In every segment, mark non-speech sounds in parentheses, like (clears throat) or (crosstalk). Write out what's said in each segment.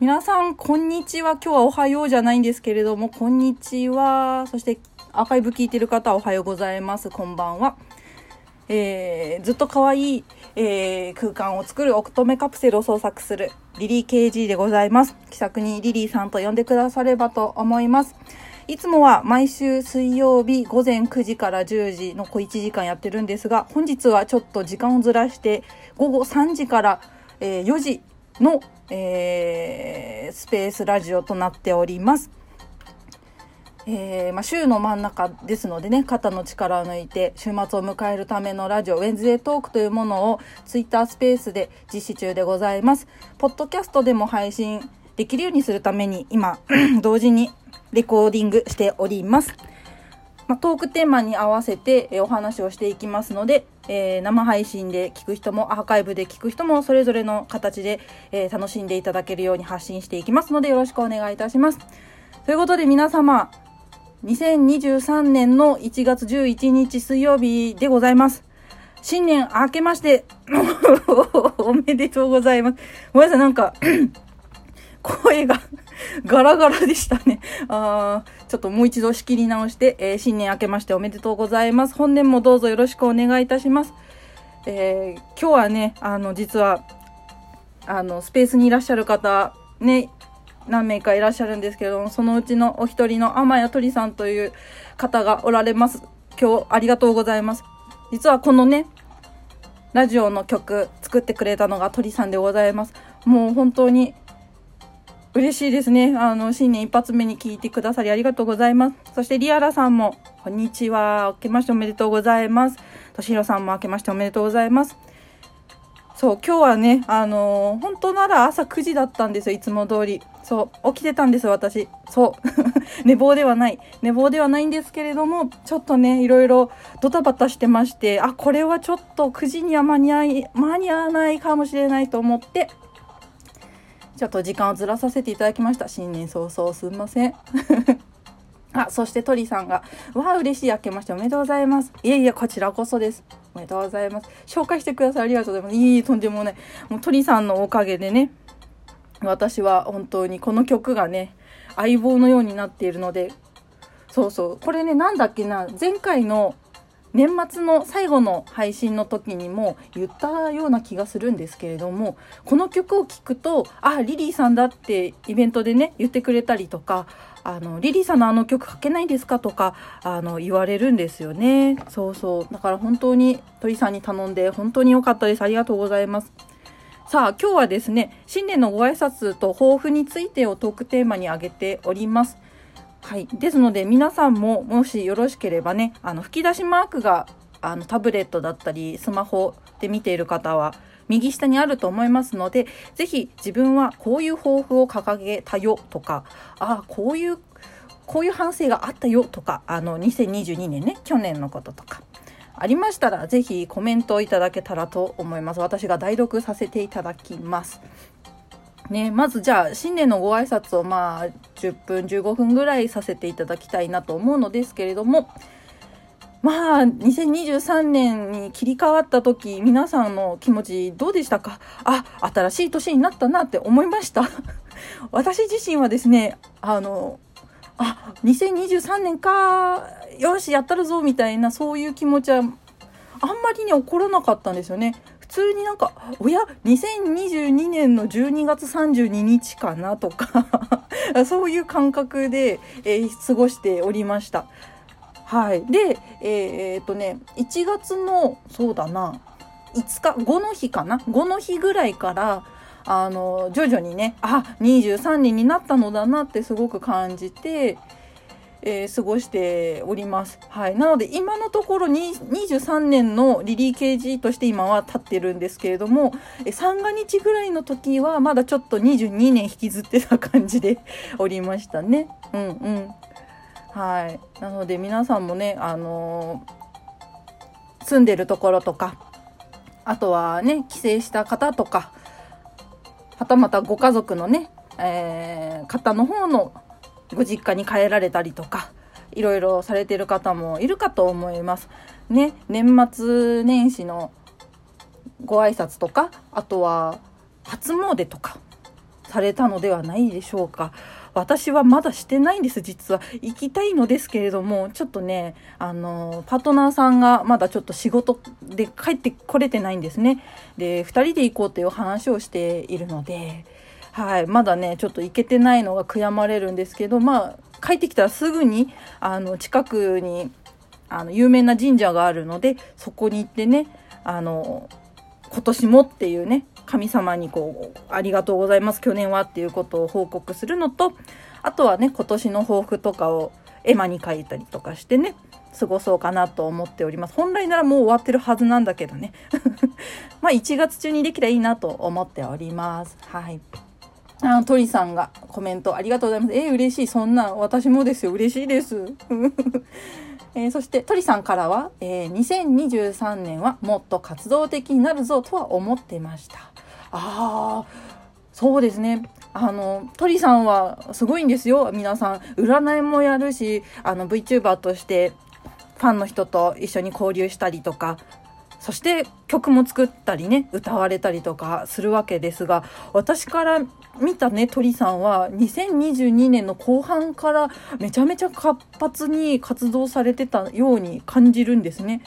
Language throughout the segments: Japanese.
皆さん、こんにちは。今日はおはようじゃないんですけれども、こんにちは。そして、アーカイブ聞いてる方おはようございます。こんばんは。えー、ずっと可愛い、えー、空間を作る乙女カプセルを創作するリリー KG でございます。気さくにリリーさんと呼んでくださればと思います。いつもは毎週水曜日午前9時から10時の小1時間やってるんですが、本日はちょっと時間をずらして午後3時から、えー、4時の、えー、スペースラジオとなっております。えー、まあ、週の真ん中ですのでね、肩の力を抜いて週末を迎えるためのラジオ、ウェンズデートークというものをツイッタースペースで実施中でございます。ポッドキャストでも配信できるようにするために今、(clears throat) 同時にレコーディングしております。まあ、トークテーマに合わせて、えお話をしていきますので、えー、生配信で聞く人もアーカイブで聞く人もそれぞれの形で、えー、楽しんでいただけるように発信していきますのでよろしくお願いいたします。ということで皆様、2023年の1月11日水曜日でございます。新年明けまして (laughs) おめでとうございます。ごめんなさい、なんか声がガラガラでしたね。あちょっともう一度仕切り直して、えー、新年明けましておめでとうございます。本年もどうぞよろしくお願いいたします。えー、今日はね、あの、実は、あの、スペースにいらっしゃる方、ね、何名かいらっしゃるんですけれども、そのうちのお一人の天谷鳥さんという方がおられます。今日ありがとうございます。実はこのね、ラジオの曲作ってくれたのが鳥さんでございます。もう本当に嬉しいですね。あの、新年一発目に聞いてくださりありがとうございます。そしてリアラさんも、こんにちは。明けましておめでとうございます。としひろさんも明けましておめでとうございます。そう、今日はね、あのー、本当なら朝9時だったんですよ、いつも通り。そう、起きてたんです、私。そう。(laughs) 寝坊ではない。寝坊ではないんですけれども、ちょっとね、いろいろドタバタしてまして、あ、これはちょっと9時には間に合い、間に合わないかもしれないと思って、ちょっと時間をずらさせていただきました。新年早々すんません。(laughs) あ、そして鳥さんが、わあ、嬉しい、明けましておめでとうございます。いえいえ、こちらこそです。おめでとうございます。紹介してください。ありがとうございます。いい、とんでもない。もう鳥さんのおかげでね、私は本当にこの曲がね、相棒のようになっているので、そうそう。これね、なんだっけな、前回の年末の最後の配信の時にも言ったような気がするんですけれどもこの曲を聴くとあリリーさんだってイベントでね言ってくれたりとかあのリリーさんのあの曲書けないんですかとかあの言われるんですよね。そうそう。だから本当に鳥さんに頼んで本当に良かったです。ありがとうございます。さあ今日はですね新年のご挨拶と抱負についてをトークテーマに挙げております。はい。ですので、皆さんも、もしよろしければね、あの、吹き出しマークが、あの、タブレットだったり、スマホで見ている方は、右下にあると思いますので、ぜひ自分はこういう抱負を掲げたよとか、ああ、こういう、こういう反省があったよとか、あの、2022年ね、去年のこととか、ありましたら、ぜひコメントをいただけたらと思います。私が代読させていただきます。ね、まずじゃあ新年のご挨拶をまあ10分15分ぐらいさせていただきたいなと思うのですけれどもまあ2023年に切り替わった時皆さんの気持ちどうでしたか？あ新しい年になったなって思いました。(laughs) 私自身はですねあのあ2023年かよしやったるぞみたいなそういう気持ちはあんまりね起こらなかったんですよね。普通になんか、おや、2022年の12月32日かなとか (laughs) そういう感覚で、えー、過ごしておりました。はい。で、えー、っとね、1月の、そうだな、5日、5の日かな ?5 の日ぐらいから、あの、徐々にね、あ、23年になったのだなってすごく感じて、えー、過ごしております。はい。なので、今のところに23年のリリーケージとして今は立ってるんですけれども、え三が日ぐらいの時はまだちょっと22年引きずってた感じで (laughs) おりましたね。うんうん。はい。なので皆さんもね、あのー、住んでるところとか、あとはね、帰省した方とか、はたまたご家族のね、えー、方の方のご実家に帰られたりとか、いろいろされてる方もいるかと思います。ね、年末年始のご挨拶とか、あとは初詣とか、されたのではないでしょうか。私はまだしてないんです、実は。行きたいのですけれども、ちょっとね、あの、パートナーさんがまだちょっと仕事で帰ってこれてないんですね。で、2人で行こうっていう話をしているので、はい、まだね、ちょっと行けてないのが悔やまれるんですけど、まあ、帰ってきたらすぐに、あの、近くに、あの、有名な神社があるので、そこに行ってね、あの、今年もっていうね、神様にこう、ありがとうございます、去年はっていうことを報告するのと、あとはね、今年の抱負とかを絵馬に書いたりとかしてね、過ごそうかなと思っております。本来ならもう終わってるはずなんだけどね。(laughs) まあ1月中にできたらいいなと思っております。はい。あ鳥さんがコメントありがとうございます。えー、嬉しい。そんな、私もですよ。嬉しいです。(laughs) えー、そして鳥さんからは、えー、2023年はもっと活動的になるぞとは思ってました。ああ、そうですね。あの、鳥さんはすごいんですよ。皆さん。占いもやるし、あの、VTuber としてファンの人と一緒に交流したりとか、そして曲も作ったりね、歌われたりとかするわけですが、私から見たね、鳥さんは2022年の後半からめちゃめちゃ活発に活動されてたように感じるんですね。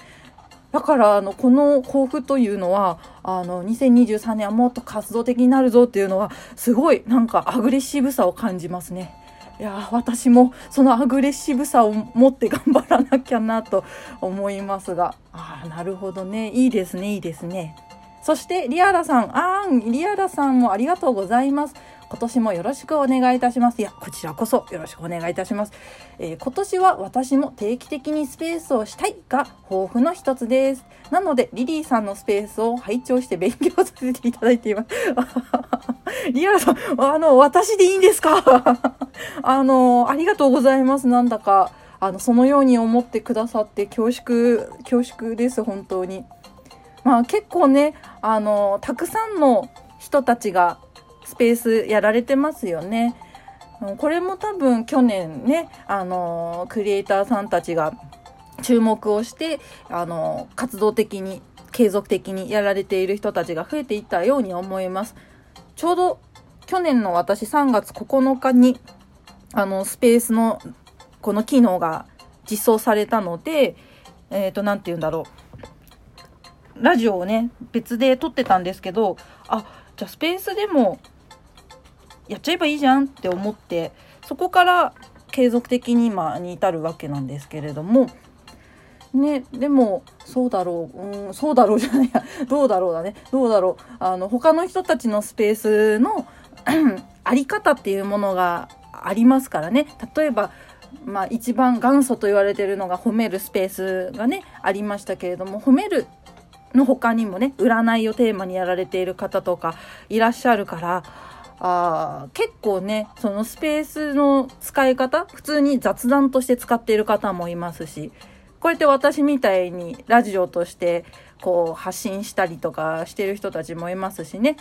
だからあのこの抱負というのはあの2023年はもっと活動的になるぞっていうのはすごいなんかアグレッシブさを感じますね。いや私もそのアグレッシブさを持って頑張らなきゃなと思いますが。ああなるほどね。いいですねいいですね。そしてリアラさん。あーんリアラさんもありがとうございます。今年もよろしくお願いいたします。いや、こちらこそよろしくお願いいたします。えー、今年は私も定期的にスペースをしたいが抱負の一つです。なので、リリーさんのスペースを拝聴して勉強させていただいています。(laughs) リアルさん、あの、私でいいんですか？(laughs) あの、ありがとうございます。なんだか、あの、そのように思ってくださって恐縮、恐縮です、本当に。まあ結構ね、あの、たくさんの人たちがスペースやられてますよね。これも多分去年ね、あの、クリエイターさんたちが注目をして、あの、活動的に、継続的にやられている人たちが増えていったように思います。ちょうど去年の私3月9日に、あの、スペースのこの機能が実装されたので、えっ、ー、と、なんて言うんだろう。ラジオをね、別で撮ってたんですけど、あ、じゃあスペースでもやっちゃえばいいじゃんって思ってそこから継続的に今に至るわけなんですけれども。ねでもそうだろう。うんそうだろうじゃないや。(laughs) どうだろうだね。どうだろう。あの他の人たちのスペースの (clears throat) あり方っていうものがありますからね。例えばまあ一番元祖と言われてるのが褒めるスペースがねありましたけれども褒めるの他にもね占いをテーマにやられている方とかいらっしゃるからあ結構ねそのスペースの使い方普通に雑談として使っている方もいますしこうやって私みたいにラジオとしてこう発信したりとかしてる人たちもいますしね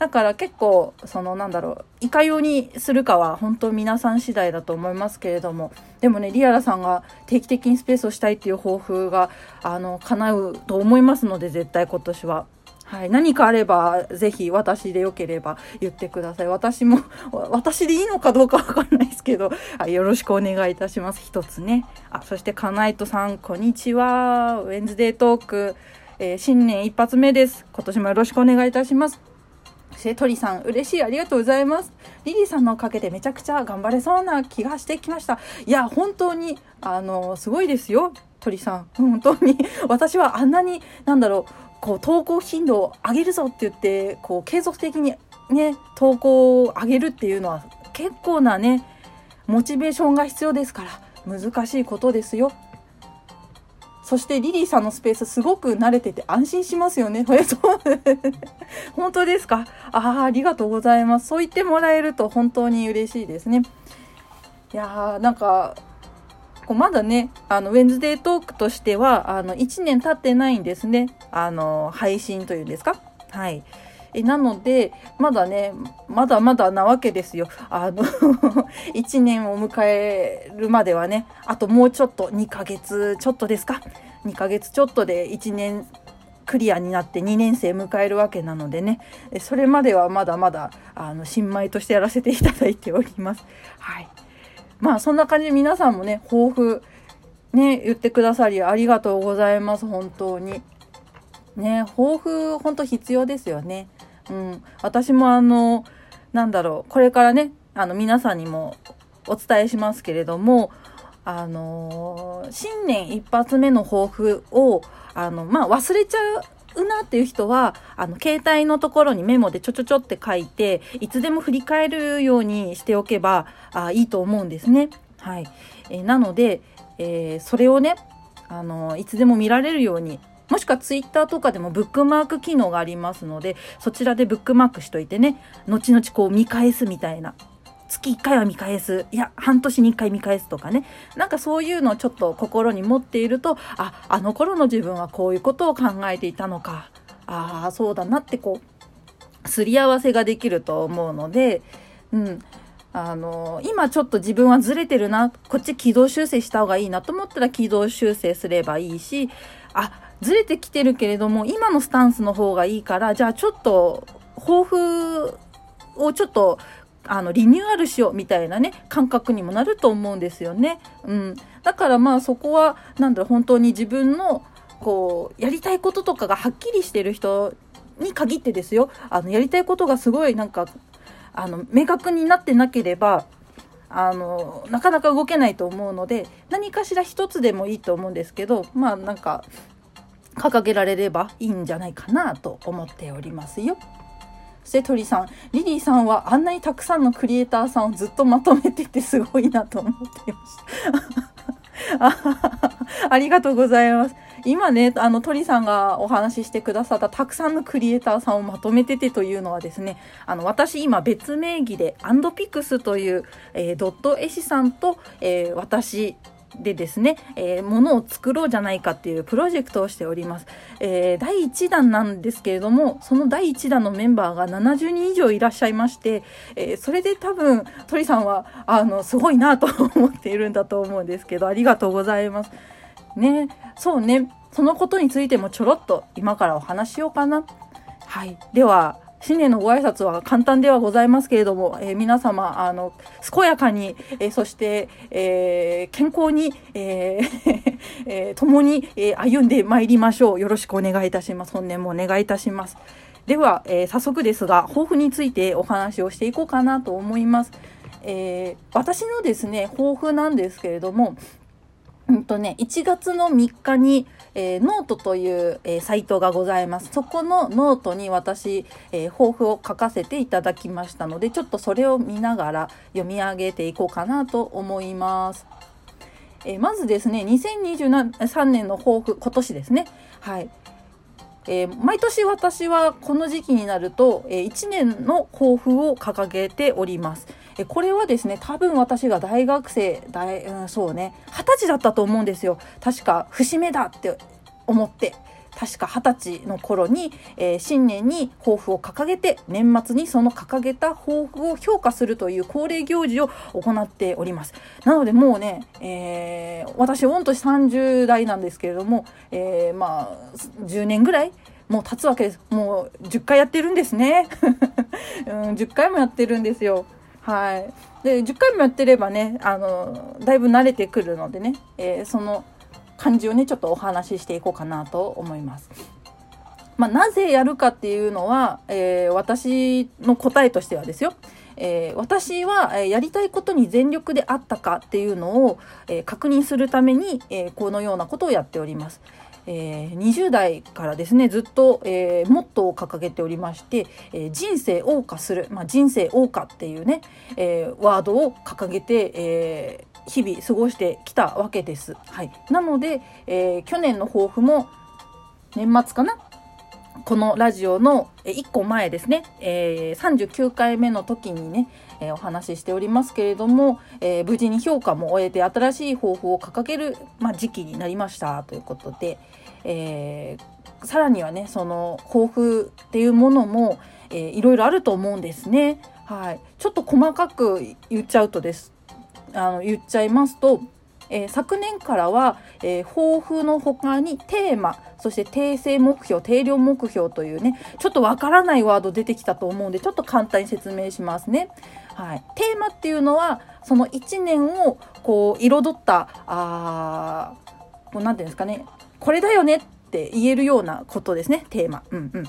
だから結構そのなんだろういかようにするかは本当皆さん次第だと思いますけれどもでもねリアラさんが定期的にスペースをしたいっていう抱負があの叶うと思いますので絶対今年は。はい、何かあれば、ぜひ私でよければ言ってください。私も、(laughs) 私でいいのかどうかわかんないですけど、はい、よろしくお願いいたします。一つね。あ、そして、かなえとさん、こんにちは。ウェンズデートーク、えー、新年一発目です。今年もよろしくお願いいたします。そして鳥さん、嬉しい、ありがとうございます。リリーさんのおかげでめちゃくちゃ頑張れそうな気がしてきました。いや、本当に、あの、すごいですよ。鳥さん。本当に。私はあんなに、なんだろう、こう投稿頻度を上げるぞって言ってこう継続的にね投稿を上げるっていうのは結構なねモチベーションが必要ですから難しいことですよ。そしてリリーさんのスペースすごく慣れてて安心しますよね。(laughs) (laughs) 本当ですか？ああ、ありがとうございます。そう言ってもらえると本当に嬉しいですね。いやー、なんか、こうまだね、あの、ウェンズデートークとしては、あの、1年経ってないんですね。あの、配信というんですか？はい。えなので、まだね、まだまだなわけですよ。あの (laughs) 1年を迎えるまではね、あともうちょっと、2ヶ月ちょっとですか ?2 ヶ月ちょっとで1年クリアになって2年生迎えるわけなのでねそれまではまだまだあの新米としてやらせていただいております。はいまあそんな感じで皆さんもね抱負ね言ってくださりありがとうございます本当に。ね抱負本当必要ですよね。うん、私もあのなんだろうこれからねあの皆さんにもお伝えしますけれどもあの新年一発目の抱負をあの、まあ、忘れちゃうなっていう人は、あの、携帯のところにメモでちょちょちょって書いて、いつでも振り返るようにしておけば、あいいと思うんですね。はい。えー、なので、えー、それをね、あの、いつでも見られるように、もしくはツイッターとかでもブックマーク機能がありますので、そちらでブックマークしといてね、後々こう見返すみたいな月1回は見返す。いや、半年に1回見返すとかね。なんかそういうのをちょっと心に持っていると、あ、あの頃の自分はこういうことを考えていたのか。ああ、そうだなってこう、すり合わせができると思うので、うん。あの、今ちょっと自分はずれてるな、こっち軌道修正した方がいいなと思ったら軌道修正すればいいし、あ、ずれてきてるけれども、今のスタンスの方がいいから、じゃあちょっと、抱負をちょっとあのリニューアルしようみたいなね感覚にもなると思うんですよね。うん、だからまあそこはなんだろ本当に自分のこうやりたいこととかがはっきりしてる人に限ってですよあのやりたいことがすごいなんかあの明確になってなければあのなかなか動けないと思うので何かしら一つでもいいと思うんですけどまあなんか掲げられればいいんじゃないかなと思っておりますよ。そして鳥さん、リリーさんはあんなにたくさんのクリエイターさんをずっとまとめててすごいなと思っていました。(laughs) ありがとうございます。今ね、あの鳥さんがお話ししてくださったたくさんのクリエイターさんをまとめててというのはですね、あの私今別名義でアンドピクスという、えー、ドット絵師さんと、えー、私でですね、えー、ものを作ろうじゃないかっていうプロジェクトをしております。えー、第1弾なんですけれども、その第1弾のメンバーが70人以上いらっしゃいまして、えー、それで多分、鳥さんは、あの、すごいなと思っているんだと思うんですけど、ありがとうございます。ね、そうね、そのことについてもちょろっと今からお話しようかな。はい。では、新年のご挨拶は簡単ではございますけれども、えー、皆様、あの、健やかに、えー、そして、えー、健康に、え (laughs) え共に、え歩んでまいりましょう。よろしくお願いいたします。本年もお願いいたします。では、え早速ですが、抱負についてお話をしていこうかなと思います。え私のですね、抱負なんですけれども、うんとね、1月の3日に、えー、ノートという、えー、サイトがございます。そこのノートに私、えー、抱負を書かせていただきましたので、ちょっとそれを見ながら読み上げていこうかなと思います。えまずですね、2023年の抱負、今年ですね。はい。えー、毎年私はこの時期になると、えー、1年の抱負を掲げております。え、これはですね、多分私が大学生、大、うん、そうね、二十歳だったと思うんですよ。確か、節目だって思って。確か二十歳の頃に、えー、新年に抱負を掲げて年末にその掲げた抱負を評価するという恒例行事を行っておりますなのでもうね、えー、私御年30代なんですけれども、えー、まあ10年ぐらいもう経つわけですもう10回やってるんですね、(laughs) うん、10回もやってるんですよはいで10回もやってればねあのだいぶ慣れてくるのでね、えー、その感じをねちょっとお話ししていこうかなと思います。まあ、なぜやるかっていうのは、えー、私の答えとしてはですよ、えー、私は、えやりたいことに全力であったかっていうのを、え確認するために、えこのようなことをやっております。えー、20代からですねずっと、えー、モットーを掲げておりまして、えー、人生謳歌する、まあ、人生謳歌っていうね、えー、ワードを掲げて、え日々過ごしてきたわけです。はい、なので、えー、去年の抱負も年末かな？このラジオの1個前ですね、えー、39回目の時にね、えー、お話ししておりますけれども、えー、無事に評価も終えて新しい抱負を掲げる、まあ、時期になりましたということで、えー、さらにはねその抱負っていうものも、えー、いろいろあると思うんですね。はい、ちょっと細かく言っちゃうとですあの言っちゃいますと、えー、昨年からは、えー、抱負の他にテーマそして定性目標定量目標というねちょっとわからないワード出てきたと思うんでちょっと簡単に説明しますね。はい、テーマっていうのはその1年をこう彩ったあこうなんていうんですかねこれだよねって言えるようなことですねテーマ。うんうん、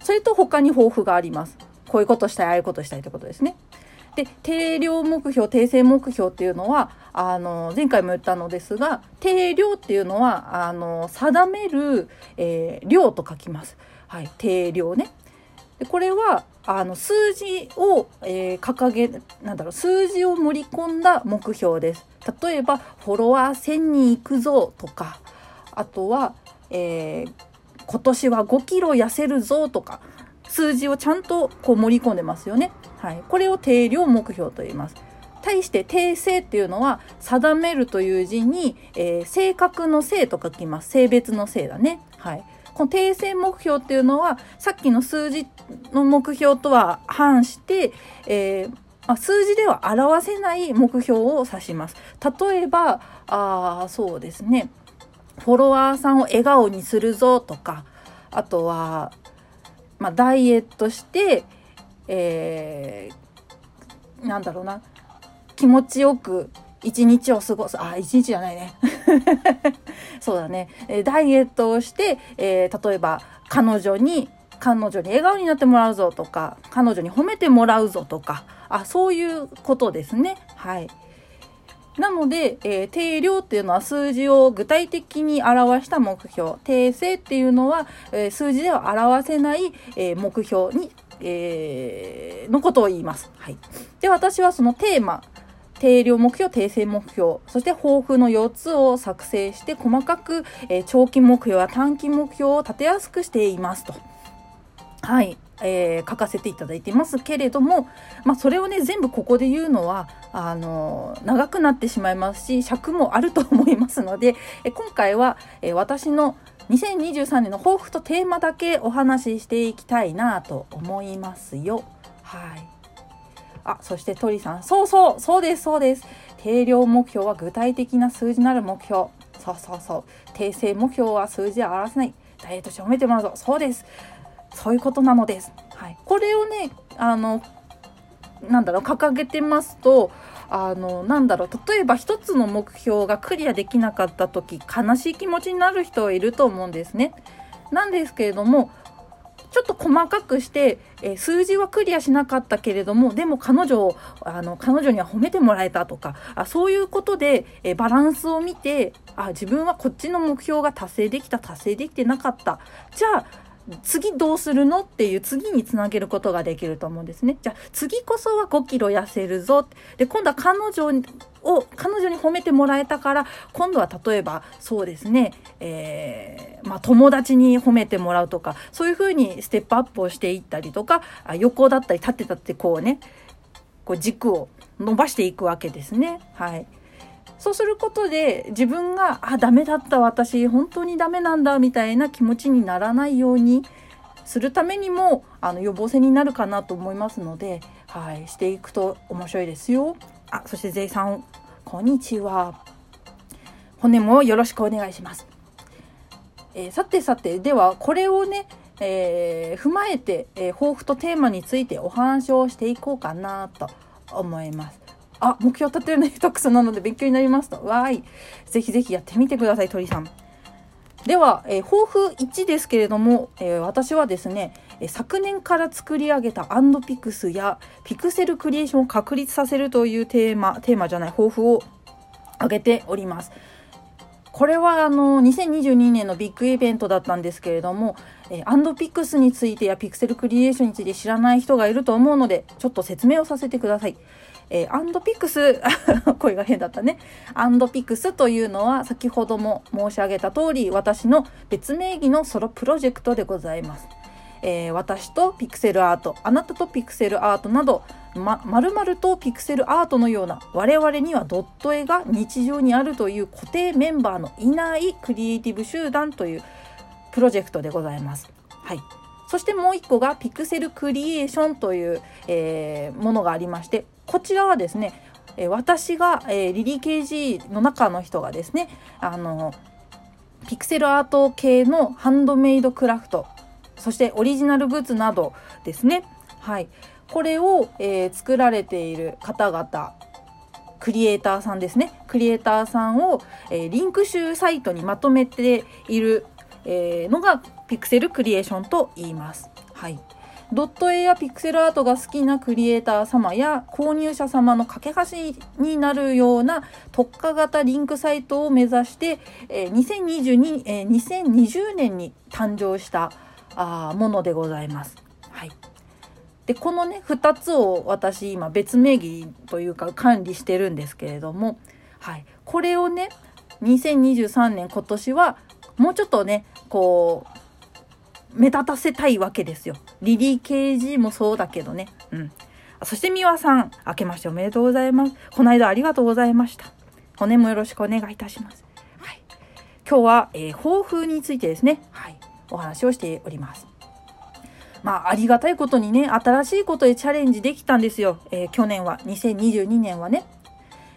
それと他に抱負があります。こういうことしたいああいうことしたいってことですね。で定量目標定性目標っていうのはあの前回も言ったのですが定量っていうのはあの定める、えー、量と書きます。はい、定量ね。でこれはあの数字を、えー、掲げなんだろう数字を盛り込んだ目標です。例えばフォロワー1000人いくぞとかあとは、えー、今年は5キロ痩せるぞとか数字をちゃんとこう盛り込んでますよね。はい、これを定量目標と言います。対して定性っていうのは定めるという字に、えー、性格の性と書きます。性別の性だね。はい。この定性目標っていうのはさっきの数字の目標とは反して、えーまあ、数字では表せない目標を指します。例えば、あそうですね。フォロワーさんを笑顔にするぞとか、あとは、まあ、ダイエットして、えー、なんだろうな気持ちよく一日を過ごす。あ一日じゃないね。(laughs) そうだね。ダイエットをして、えー、例えば彼女に彼女に笑顔になってもらうぞとか彼女に褒めてもらうぞとかあそういうことですね。はい。なので、えー、定量っていうのは数字を具体的に表した目標。定性っていうのは、えー、数字では表せない、えー、目標に、えーのことを言います。はい。で、私はそのテーマ、定量目標、定性目標、そして抱負の4つを作成して細かく、え長期目標や短期目標を立てやすくしていますと。はい。えー、書かせていただいてますけれども、まあ、それをね全部ここで言うのはあの長くなってしまいますし尺もあると思いますので、今回は、え私の2023年の抱負とテーマだけお話ししていきたいなと思いますよ。はい。あ、そして鳥さん、そうそう、そうです、そうです。定量目標は具体的な数字なる目標。そうそうそう。訂正目標は数字で表せない。ダイエットして褒めてもらうぞ。そうです。そういうことなのです。はい、これをねあのなんだろう掲げてますとあのなんだろう例えば一つの目標がクリアできなかった時悲しい気持ちになる人はいると思うんですね。なんですけれどもちょっと細かくして、えー、数字はクリアしなかったけれどもでも彼女をあの彼女には褒めてもらえたとかあそういうことで、えー、バランスを見てあ自分はこっちの目標が達成できた達成できてなかったじゃあ次どうするの？っていう次につなげることができると思うんですね。じゃあ次こそは5キロ痩せるぞ。で、今度は彼女を、彼女に褒めてもらえたから、今度は例えばそうですね、えー、まあ友達に褒めてもらうとか、そういうふうにステップアップをしていったりとか、横だったり立ってたってこうね、こう軸を伸ばしていくわけですね。はい。そうすることで自分があダメだった私本当にダメなんだみたいな気持ちにならないようにするためにもあの予防線になるかなと思いますので、はい、していくと面白いですよ。あそしてイさんこんにちは。骨もよろしくお願いします。えー、さてさてではこれをね、えー、踏まえて、えー、抱負とテーマについてお話をしていこうかなと思います。あ、目標立てるの下手くそなので勉強になりますと。わーい。ぜひぜひやってみてください、鳥さん。では、えー、抱負1ですけれども、えー、私はですね、昨年から作り上げたアンドピクスやピクセルクリエーションを確立させるというテーマ、テーマじゃない、抱負を挙げております。これはあの2022年のビッグイベントだったんですけれども、アンドピクスについてやピクセルクリエーションについて知らない人がいると思うので、ちょっと説明をさせてください。えー、アンドピクス (laughs) 声が変だったねアンドピクスというのは先ほども申し上げた通り私の別名義のソロプロジェクトでございます。えー、私とピクセルアートあなたとピクセルアートなどまるまるとピクセルアートのような我々にはドット絵が日常にあるという固定メンバーのいないクリエイティブ集団というプロジェクトでございます。はいそしてもう一個がピクセルクリエーションという、えー、ものがありましてこちらはですね、私が、リリー KG の中の人がですねあのピクセルアート系のハンドメイドクラフトそしてオリジナルグッズなどですね。はい。これを、えー、作られている方々クリエイターさんですね。クリエイターさんを、えー、リンク集サイトにまとめている、えー、のがピクセルクリエーションと言います。はい。ドット絵やピクセルアートが好きなクリエイター様や購入者様の架け橋になるような特化型リンクサイトを目指して、えー、2022、えー、2020年に誕生したあものでございます。はい。で、このね、2つを私今別名義というか管理してるんですけれども、はい。これをね、2023年今年はもうちょっとね、こう、目立たせたいわけですよ。リリー・ケージもそうだけどね。うん。そして美和さん、明けましておめでとうございます。この間ありがとうございました。骨もよろしくお願いいたします。はい。今日は、えー、抱負についてですね、はい、お話をしております。まあ、ありがたいことにね、新しいことでチャレンジできたんですよ。えー、去年は、2022年はね。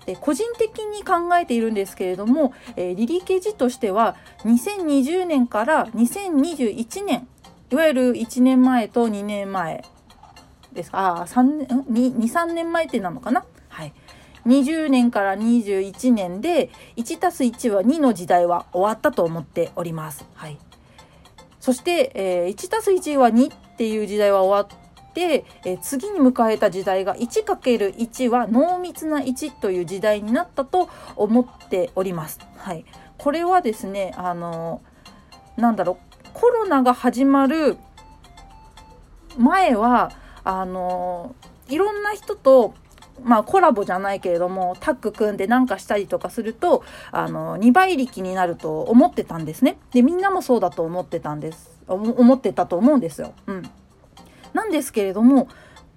で個人的に考えているんですけれども、えー、リリケジとしては2020年から2021年いわゆる1年前と2年前ですああ23年前ってなのかな。はい。20年から21年で1たす1は2の時代は終わったと思っております。はい、そして、えー、1たす1は2っていう時代は終わっ、えー、次に迎えた時代が 1×1 は濃密な1という時代になったと思っております。はい、これはですねあのなんだろうコロナが始まる前はあのいろんな人とまあコラボじゃないけれどもタッグ組んでなんかしたりとかするとあの2倍力になると思ってたんですね。でみんなもそうだと思ってたんです。思ってたと思うんですよ。うん。なんですけれども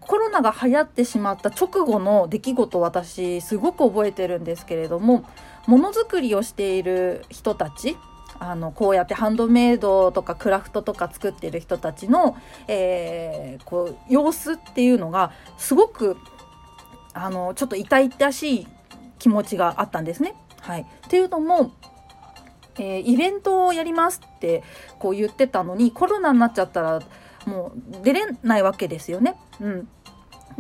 コロナが流行ってしまった直後の出来事私すごく覚えてるんですけれどもものづくりをしている人たちあのこうやってハンドメイドとかクラフトとか作ってる人たちの、えー、こう様子っていうのがすごくあのちょっと痛々しい気持ちがあったんですね。はい、っていうのもえー、イベントをやりますってこう言ってたのにコロナになっちゃったらもう出れないわけですよね。うん、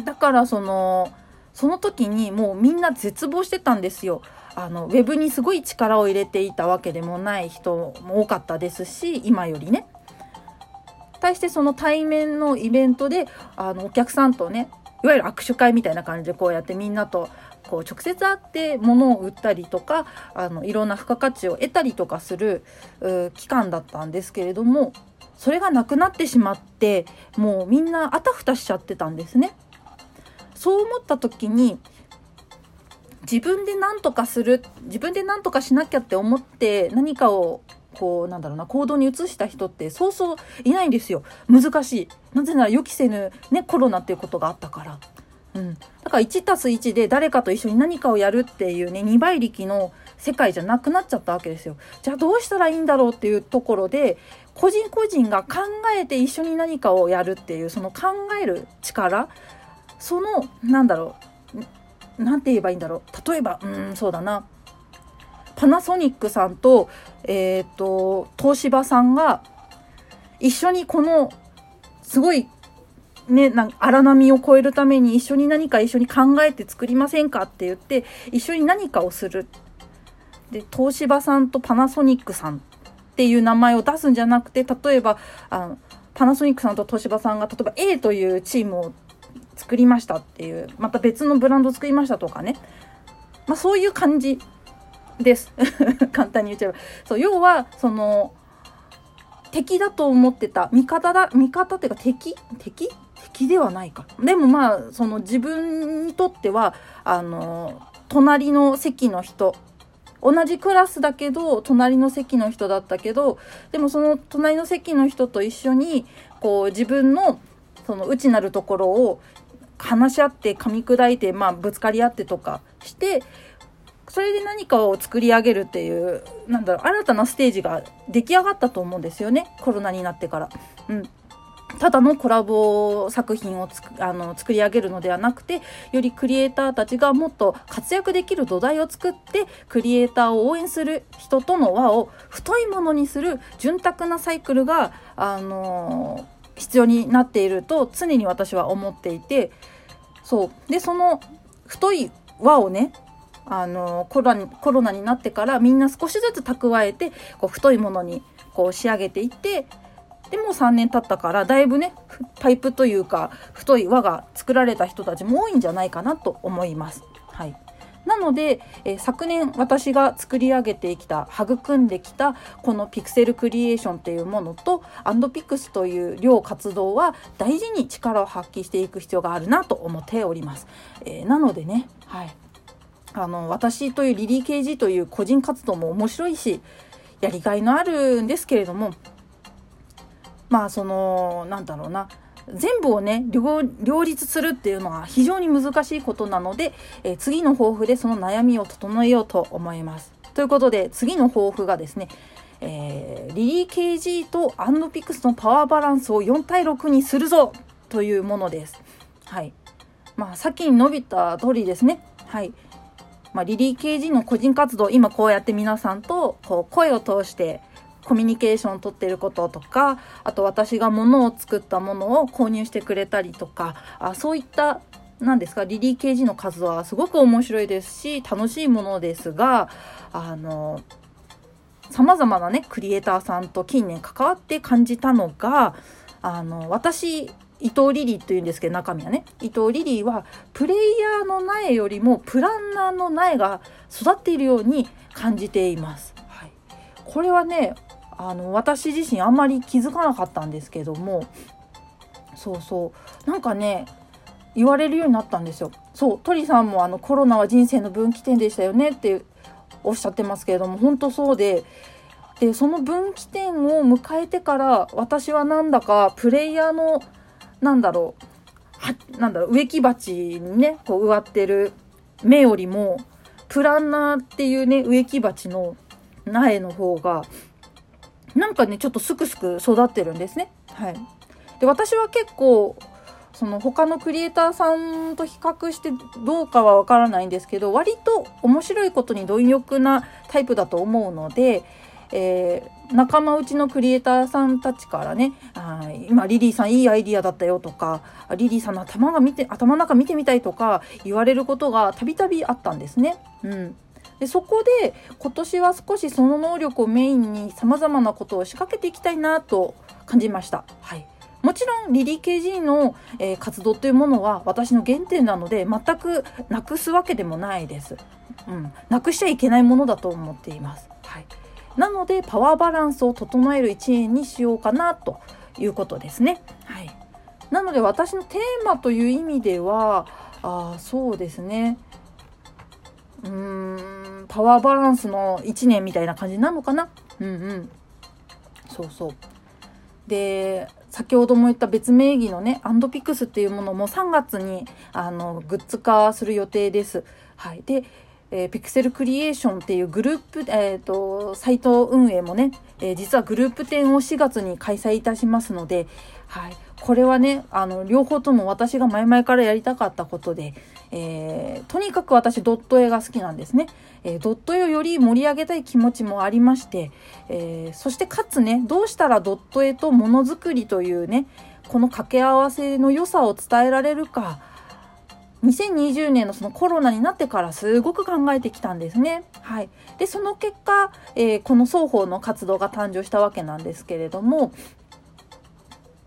だからそのその時にもうみんな絶望してたんですよ。あのウェブにすごい力を入れていたわけでもない人も多かったですし今よりね。対してその対面のイベントであのお客さんとねいわゆる握手会みたいな感じでこうやってみんなとこう直接会って物を売ったりとかあのいろんな付加価値を得たりとかする期間だったんですけれどもそれがなくなってしまってもうみんなあたふたしちゃってたんですね。そう思った時に自分で何とかする自分で何とかしなきゃって思って何かをこうなんだろうな行動に移した人ってそうそういないんですよ難しいなぜなら予期せぬねコロナっていうことがあったからうん、だから1たす1で誰かと一緒に何かをやるっていうね2倍力の世界じゃなくなっちゃったわけですよ。じゃあどうしたらいいんだろうっていうところで個人個人が考えて一緒に何かをやるっていうその考える力そのなんだろう何て言えばいいんだろう。例えばうんそうだな。パナソニックさんとえっ、ー、と東芝さんが一緒にこのすごいね、なん荒波を越えるために一緒に何か一緒に考えて作りませんかって言って一緒に何かをする。で東芝さんとパナソニックさんっていう名前を出すんじゃなくて例えばあのパナソニックさんと東芝さんが例えば A というチームを作りましたっていうまた別のブランドを作りましたとかね、まあ、そういう感じです。(laughs) 簡単に言っちゃえば。そう要はその敵だと思ってた味方だ味方っていうか敵？敵？敵ではないか。でもまあその自分にとってはあの隣の席の人同じクラスだけど隣の席の人だったけどでもその隣の席の人と一緒にこう自分のその内なるところを話し合って噛み砕いて、まあ、ぶつかり合ってとかしてそれで何かを作り上げるっていうなんだろう新たなステージが出来上がったと思うんですよねコロナになってから。うんただのコラボ作品をつくあの作り上げるのではなくてよりクリエイターたちがもっと活躍できる土台を作ってクリエイターを応援する人との輪を太いものにする潤沢なサイクルが、あの必要になっていると常に私は思っていてそう。でその太い輪をねあのコロナコロナになってからみんな少しずつ蓄えてこう太いものにこう仕上げていってでも3年経ったからだいぶねパイプというか太い輪が作られた人たちも多いんじゃないかなと思います。はいなので、え、昨年私が作り上げてきた育んできたこのピクセルクリエーションっていうものとアンドピクスという両活動は大事に力を発揮していく必要があるなと思っております。えー、なのでね、はい、あの私というリリー・ケージという個人活動も面白いしやりがいのあるんですけれどもまあそのなんだろうな全部をね両立するっていうのは非常に難しいことなので、えー、次の抱負でその悩みを整えようと思います。ということで次の抱負がですね、えー、リリー KG とアンドピクスのパワーバランスを4対6にするぞというものです。はい。まあ先に伸びた通りですね。はい。まあ、リリー KG の個人活動今こうやって皆さんとこう声を通してコミュニケーションをとっていることとかあと私が物を作ったものを購入してくれたりとかあそういった何ですかリリー・ケージの活動はすごく面白いですし楽しいものですがあの様々なねクリエイターさんと近年関わって感じたのがあの私伊藤リリーというんですけど中身はね伊藤リリーはプレイヤーの苗よりもプランナーの苗が育っているように感じています。これはねあの私自身あんまり気づかなかったんですけどもそうそうなんかね言われるようになったんですよ。そう鳥さんもあのコロナは人生の分岐点でしたよねっておっしゃってますけれども本当そうででその分岐点を迎えてから私はなんだかプレイヤーのなんだろうはなんだろう植木鉢にねこう植わってる芽よりもプランナーっていうね植木鉢の苗の方がなんかねちょっとすくすく育ってるんですね。はい、で私は結構その他のクリエイターさんと比較してどうかはわからないんですけど割と面白いことに貪欲なタイプだと思うので、えー、仲間内のクリエイターさんたちからねあ今リリーさんいいアイディアだったよとかリリーさんの頭が見て頭の中見てみたいとか言われることがたびたびあったんですね。うんでそこで今年は少しその能力をメインにさまざまなことを仕掛けていきたいなと感じました。はいもちろんリリー KG の、えー、活動というものは私の原点なので全くなくすわけでもないです。うん、なくしちゃいけないものだと思っています。はい、なのでパワーバランスを整える1年にしようかなということですね。はい、なので私のテーマという意味ではあそうですねうーんパワーバランスの1年みたいな感じなのかな？うんうん。そうそう。で先ほども言った別名義のねアンドピクスっていうものも3月にあのグッズ化する予定です。はい、でえー、ピクセルクリエーションっていうグループ、えーと、サイト運営もね、えー、実はグループ展を4月に開催いたしますので、はい、これはねあの両方とも私が前々からやりたかったことで、えー、とにかく私ドット絵が好きなんですね、えドット絵をより盛り上げたい気持ちもありまして、えそしてかつねどうしたらドット絵とものづくりというねこの掛け合わせの良さを伝えられるか2020年のそのコロナになってからすごく考えてきたんですね。はい、でその結果、えー、この双方の活動が誕生したわけなんですけれども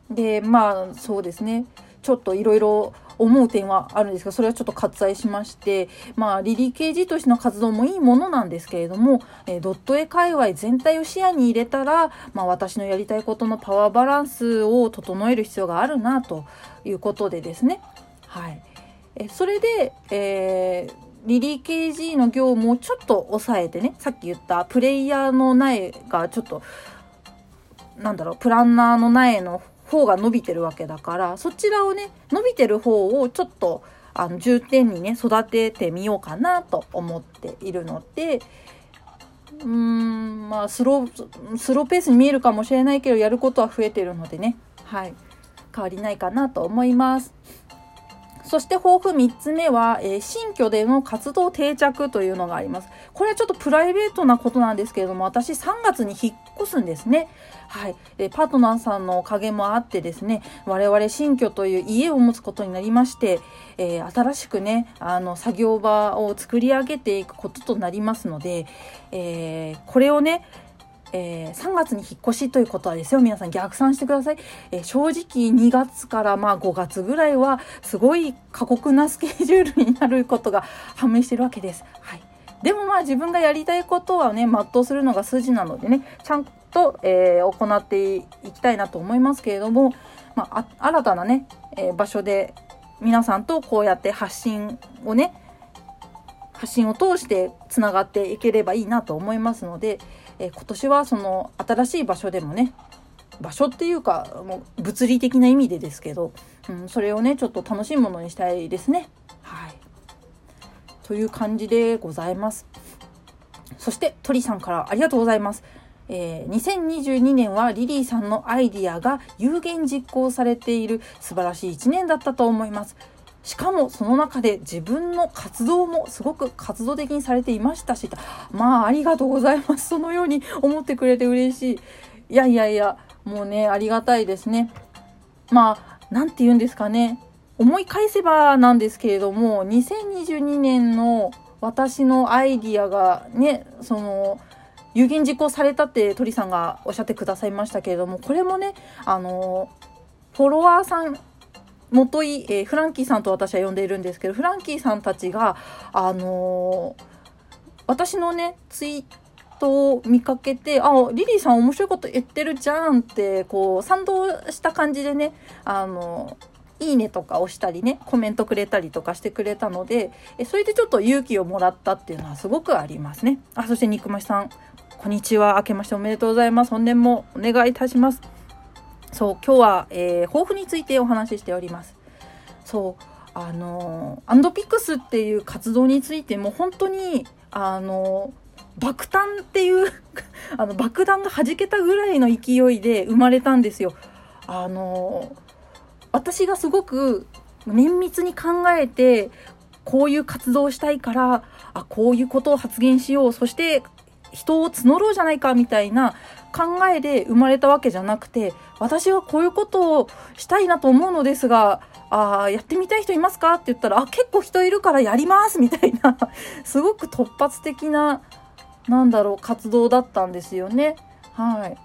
でまあそうですね。ちょっといろいろ思う点はあるんですがそれはちょっと割愛しましてまあリリー・ケージとしての活動もいいものなんですけれども、えー、ドット絵界隈全体を視野に入れたら、まあ、私のやりたいことのパワーバランスを整える必要があるなということでですね。はい。えそれで、えー、リリー KG の業務をちょっと抑えてねさっき言ったプレイヤーの苗がちょっとなんだろうプランナーの苗の方が伸びてるわけだからそちらをね伸びてる方をちょっとあの重点にね育ててみようかなと思っているのでうーんまあスロースローペースに見えるかもしれないけどやることは増えてるのでねはい変わりないかなと思います。そして抱負3つ目は、えー、新居での活動定着というのがあります。これはちょっとプライベートなことなんですけれども、私3月に引っ越すんですね。はい。で、パートナーさんのおかげもあってですね、我々新居という家を持つことになりまして、えー、新しくね、あの、作業場を作り上げていくこととなりますので、えー、これをね、えー、3月に引っ越しということはですよ、皆さん逆算してください。えー、正直2月からまあ5月ぐらいはすごい過酷なスケジュールになることが判明してるわけです。はい。でもまあ自分がやりたいことはね、全うするのが筋なのでね、ちゃんと、えー、行っていきたいなと思いますけれども、まあ、新たなね、え場所で皆さんとこうやって発信をね、発信を通してつながっていければいいなと思いますので、え今年はその新しい場所でもね場所っていうかもう物理的な意味でですけど、うん、それをねちょっと楽しいものにしたいですね。はい、という感じでございます。そして鳥さんからありがとうございます。えー、2022年はリリーさんのアイディアが有言実行されている素晴らしい1年だったと思います。しかもその中で自分の活動もすごく活動的にされていましたし、まあありがとうございます。そのように思ってくれて嬉しい。いやいやいや、もうね、ありがたいですね。まあ、なんて言うんですかね。思い返せばなんですけれども、2022年の私のアイディアがね、その、有言実行されたって鳥さんがおっしゃってくださいましたけれども、これもね、あの、フォロワーさん元井、えー、フランキーさんと私は呼んでいるんですけどフランキーさんたちが、あのー、私のねツイートを見かけてあリリーさん面白いこと言ってるじゃんってこう賛同した感じでね、あのいいねとか押したりねコメントくれたりとかしてくれたのでえそれでちょっと勇気をもらったっていうのはすごくありますね。あそして肉ましさんこんにちは。明けましておめでとうございます。本年もお願いいたします。そう、今日は、えー、抱負についてお話ししております。そう、あのアンドピックスっていう活動についても本当に、あの爆誕っていう (laughs) あの爆弾が弾けたぐらいの勢いで生まれたんですよ。あの私がすごく綿密に考えてこういう活動をしたいからあこういうことを発言しようそして人を募ろうじゃないかみたいな考えで生まれたわけじゃなくて私はこういうことをしたいなと思うのですがあやってみたい人いますか？って言ったらあ結構人いるからやります！みたいな (laughs) すごく突発的ななんだろう活動だったんですよね。はい、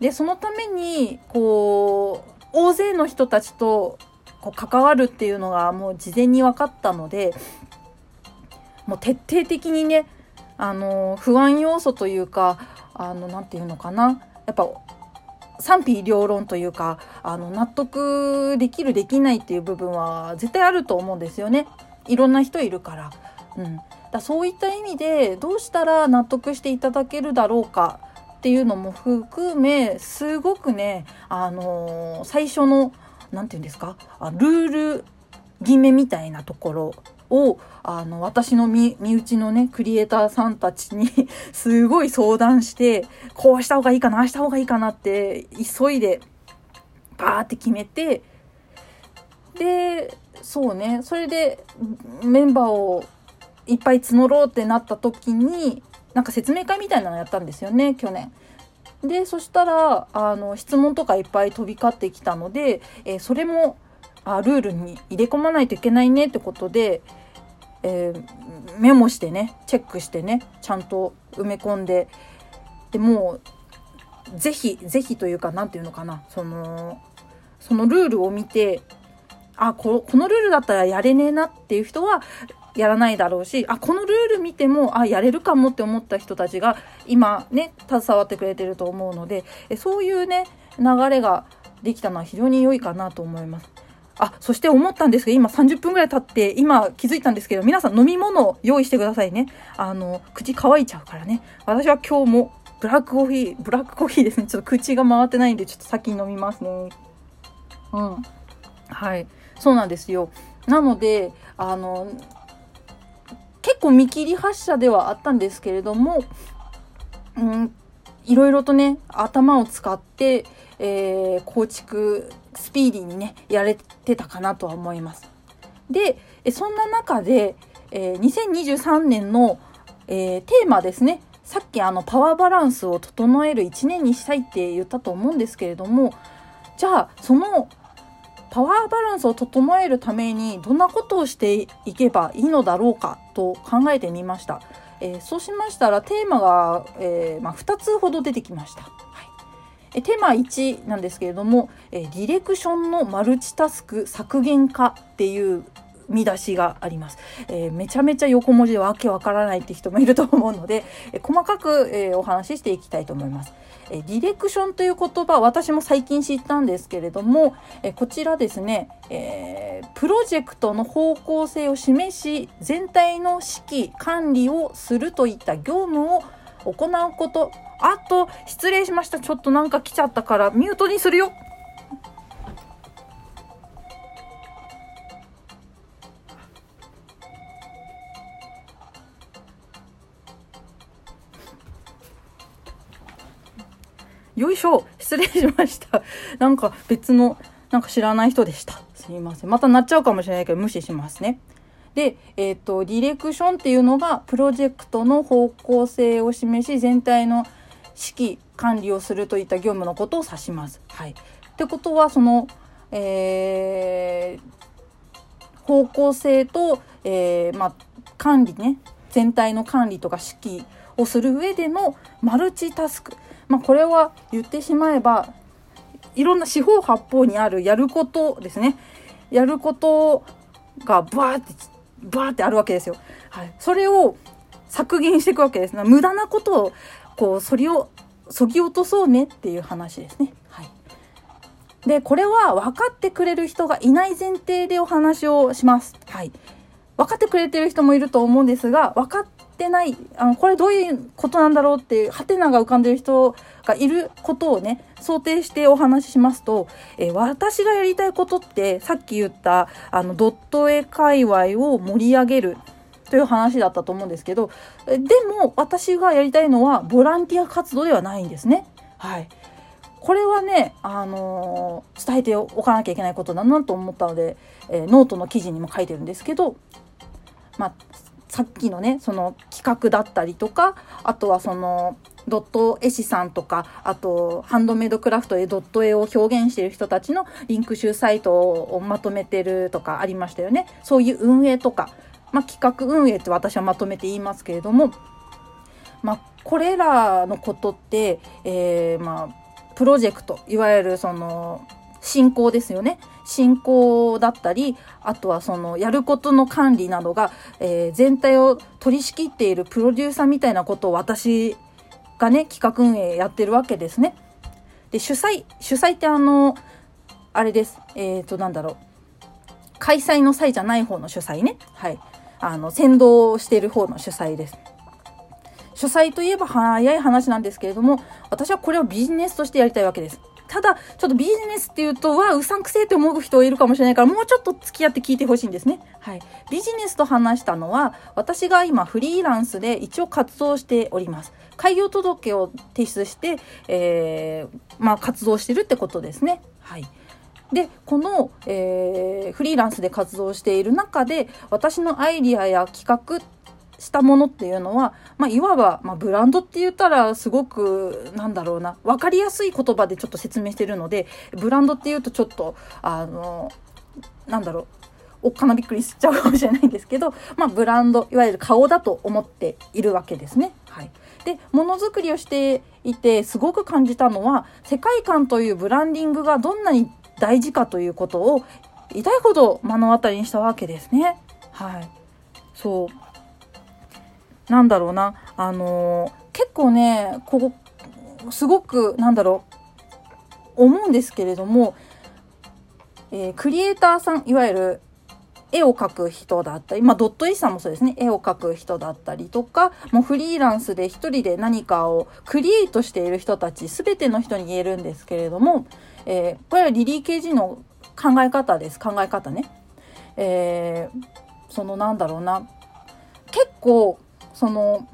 でそのためにこう大勢の人たちとこう関わるっていうのがもう事前に分かったのでもう徹底的にねあの不安要素というかあの何て言うのかな。やっぱ賛否両論というかあの納得できるできないっていう部分は絶対あると思うんですよね。いろんな人いるから。うん、だそういった意味でどうしたら納得していただけるだろうかっていうのも含めすごくねあのー、最初の何て言うんですかルール決めみたいなところをあの私の身内のねクリエイターさんたちに (laughs) すごい相談してこうした方がいいかなああした方がいいかなって急いでバーって決めてでそうねそれでメンバーをいっぱい募ろうってなった時になんか説明会みたいなのやったんですよね去年。でそしたらあの質問とかいっぱい飛び交ってきたので、えー、それもあルールに入れ込まないといけないねってことで、えー、メモしてねチェックしてねちゃんと埋め込んででもうぜひぜひというか何て言うのかなそのそのルールを見てあここのルールだったらやれねえなっていう人はやらないだろうしあこのルール見てもあやれるかもって思った人たちが今ね携わってくれてると思うのでそういうね流れができたのは非常に良いかなと思います。あ、そして思ったんですけど、今30分ぐらい経って、今気づいたんですけど、皆さん飲み物を用意してくださいね。あの、口乾いちゃうからね。私は今日もブラックコーヒー、ブラックコーヒーですね。ちょっと口が回ってないんで、ちょっと先に飲みますね。うん。はい。そうなんですよ。なので、あの、結構見切り発車ではあったんですけれども、うん、いろいろとね、頭を使って、えー、構築スピーディーにねやれてたかなとは思います。でそんな中で、えー、2023年の、えー、テーマですねさっきあのパワーバランスを整える1年にしたいって言ったと思うんですけれどもじゃあそのパワーバランスを整えるためにどんなことをしていけばいいのだろうかと考えてみました。えー、そうしましたらテーマが、えー、まあ、2つほど出てきました。えテーマ1なんですけれども、えディレクションのマルチタスク削減化っていう見出しがあります。えー、めちゃめちゃ横文字でわけわからないって人もいると思うので、え細かく、えお話ししていきたいと思います。えディレクションという言葉私も最近知ったんですけれども、えこちらですね、え、プロジェクトの方向性を示し全体の指揮管理をするといった業務を行うことあと失礼しましたちょっとなんか来ちゃったからミュートにするよよいしょ失礼しました。なんか別の、なんか知らない人でした。すいません。またなっちゃうかもしれないけど無視しますね。で、えっ、ー、と、ディレクションっていうのが、プロジェクトの方向性を示し、全体の指揮、管理をするといった業務のことを指します。はい。ってことは、その、えー、方向性と、えー、まあ、管理ね、全体の管理とか指揮をする上でのマルチタスク。まあ、これは言ってしまえばいろんな四方八方にあるやることですねやることがバーってバーってあるわけですよ。はい、それを削減していくわけです。無駄なことをこうそりをそぎ落とそうねっていう話ですね。はい、でこれは分かってくれる人がいない前提でお話をします。はい、分かってくれてる人もいると思うんですが分かっってないあのこれどういうことなんだろうっていうハテナが浮かんでる人がいることをね想定してお話ししますと、えー、私がやりたいことってさっき言ったあのドット絵界隈を盛り上げるという話だったと思うんですけどでも私がやりたいのはボランティア活動ではないんですね。はいこれはね、あのー、伝えておかなきゃいけないことだなと思ったので、えー、ノートの記事にも書いてるんですけど、まあ、さっきのねその企画だったりとかあとはそのドット絵師さんとかあとハンドメイドクラフトでドット絵を表現している人たちのリンク集サイトをまとめてるとかありましたよねそういう運営とか、まあ、企画運営って私はまとめて言いますけれども、まあ、これらのことって、えー、まあプロジェクトいわゆるその進行ですよね。進行だったり、あとはそのやることの管理などが、えー、全体を取り仕切っているプロデューサーみたいなことを私がね、企画運営やってるわけですね。で、主催、主催ってあの、あれです。えっ、ー、と、なんだろう。開催の際じゃない方の主催ね。はい。あの、先導してる方の主催です。主催といえば早い話なんですけれども、私はこれをビジネスとしてやりたいわけです。ただ、ちょっとビジネスっていうと、わ、うさんくせえって思う人いるかもしれないから、もうちょっと付き合って聞いてほしいんですね。はい。ビジネスと話したのは、私が今フリーランスで一応活動しております。開業届を提出して、えー、まあ、活動してるってことですね。はい。でこの、えー、フリーランスで活動している中で私のアイディアや企画したものっていうのは、まあ、いわば、まあ、ブランドって言ったらすごくなんだろうな分かりやすい言葉でちょっと説明してるのでブランドっていうとちょっとあのなんだろうおっかなびっくりしちゃうかもしれないんですけど、まあ、ブランドいわゆる顔だと思っているわけですね。はい、でものづくりをしていてすごく感じたのは世界観というブランディングがどんなに大事かということを痛いほど目の当たりにしたわけですね。はい、そう。なんだろうな、あのー、結構ね、ここ、すごく、なんだろう、思うんですけれども、えー、クリエイターさん、いわゆる絵を描く人だったり、まあ、ドットイさんもそうですね、絵を描く人だったりとか、もうフリーランスで一人で何かをクリエイトしている人たち、すべての人に言えるんですけれども、えー、これはリリー・ケージの考え方です、考え方ね。えー、そのなんだろうな、結構、その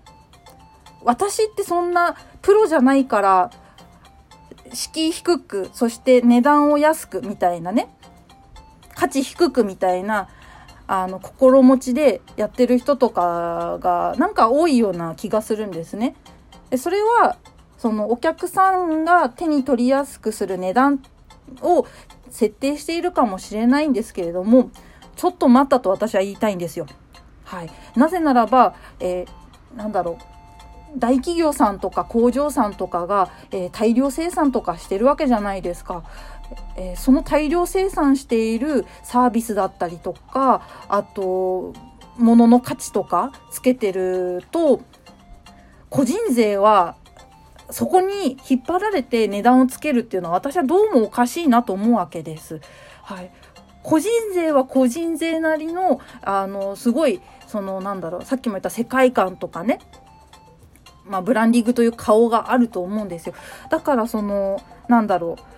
私ってそんなプロじゃないから敷居低く、そして値段を安くみたいなね、価値低くみたいな、あの、心持ちでやってる人とかが、なんか多いような気がするんですね。それは、そのお客さんが手に取りやすくする値段を設定しているかもしれないんですけれども、ちょっと待ったと私は言いたいんですよ。はい。なぜならば、えー、なんだろう。大企業さんとか工場さんとかが、えー、大量生産とかしてるわけじゃないですか。えー、その大量生産しているサービスだったりとか、あと、物の価値とかつけてると、個人税はそこに引っ張られて値段をつけるっていうのは私はどうもおかしいなと思うわけです。はい。個人税は個人税なりの、あの、すごい、その、なんだろう、さっきも言った世界観とかね、まあ、ブランディングという顔があると思うんですよ。だからその、なんだろう。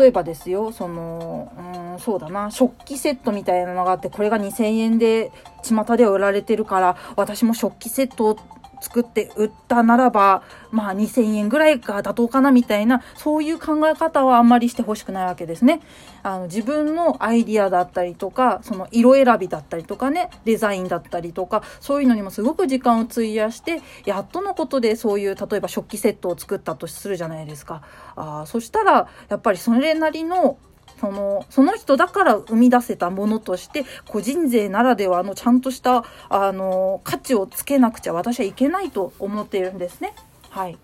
例えばですよ、その、うん、そうだな、食器セットみたいなのがあって、これが2000円で巷では売られてるから、私も食器セット作って売ったならば、まあ2000円ぐらいが妥当かなみたいな、そういう考え方はあんまりしてほしくないわけですね。あの自分のアイディアだったりとか、その色選びだったりとかね、デザインだったりとか、そういうのにもすごく時間を費やして、やっとのことでそういう、例えば食器セットを作ったとするじゃないですか。あそしたら、やっぱりそれなりのその、その人だから生み出せたものとして、個人税ならではのちゃんとした、あの、価値をつけなくちゃ私はいけないと思っているんですね。はい。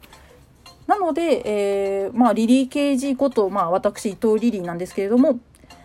なので、えー、まあ、リリー・ケージこと、まあ、私、伊藤リリーなんですけれども、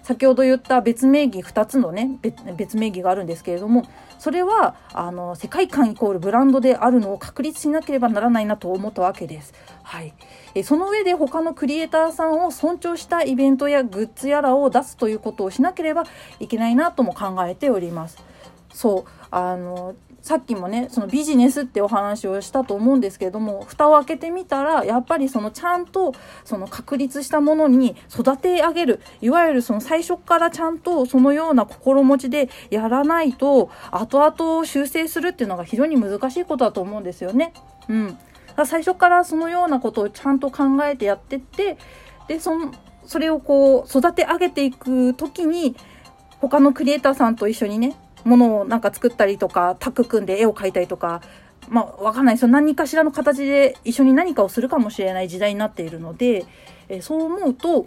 先ほど言った別名義2つのね別名義があるんですけれどもそれはあの世界観イコールブランドであるのを確立しなければならないなと思ったわけです。はい、えその上で他のクリエイターさんを尊重したイベントやグッズやらを出すということをしなければいけないなとも考えております。そうあのさっきもね、そのビジネスってお話をしたと思うんですけれども、蓋を開けてみたら、やっぱりそのちゃんと、その確立したものに育て上げる、いわゆるその最初からちゃんとそのような心持ちでやらないと、後々修正するっていうのが非常に難しいことだと思うんですよね。うん。最初からそのようなことをちゃんと考えてやってって、で、その、それをこう、育て上げていくときに、他のクリエイターさんと一緒にね、ものをなんか作ったりとか、タッグ組んで絵を描いたりとか、まあ、わかんないですよ。何かしらの形で一緒に何かをするかもしれない時代になっているので、えそう思うと、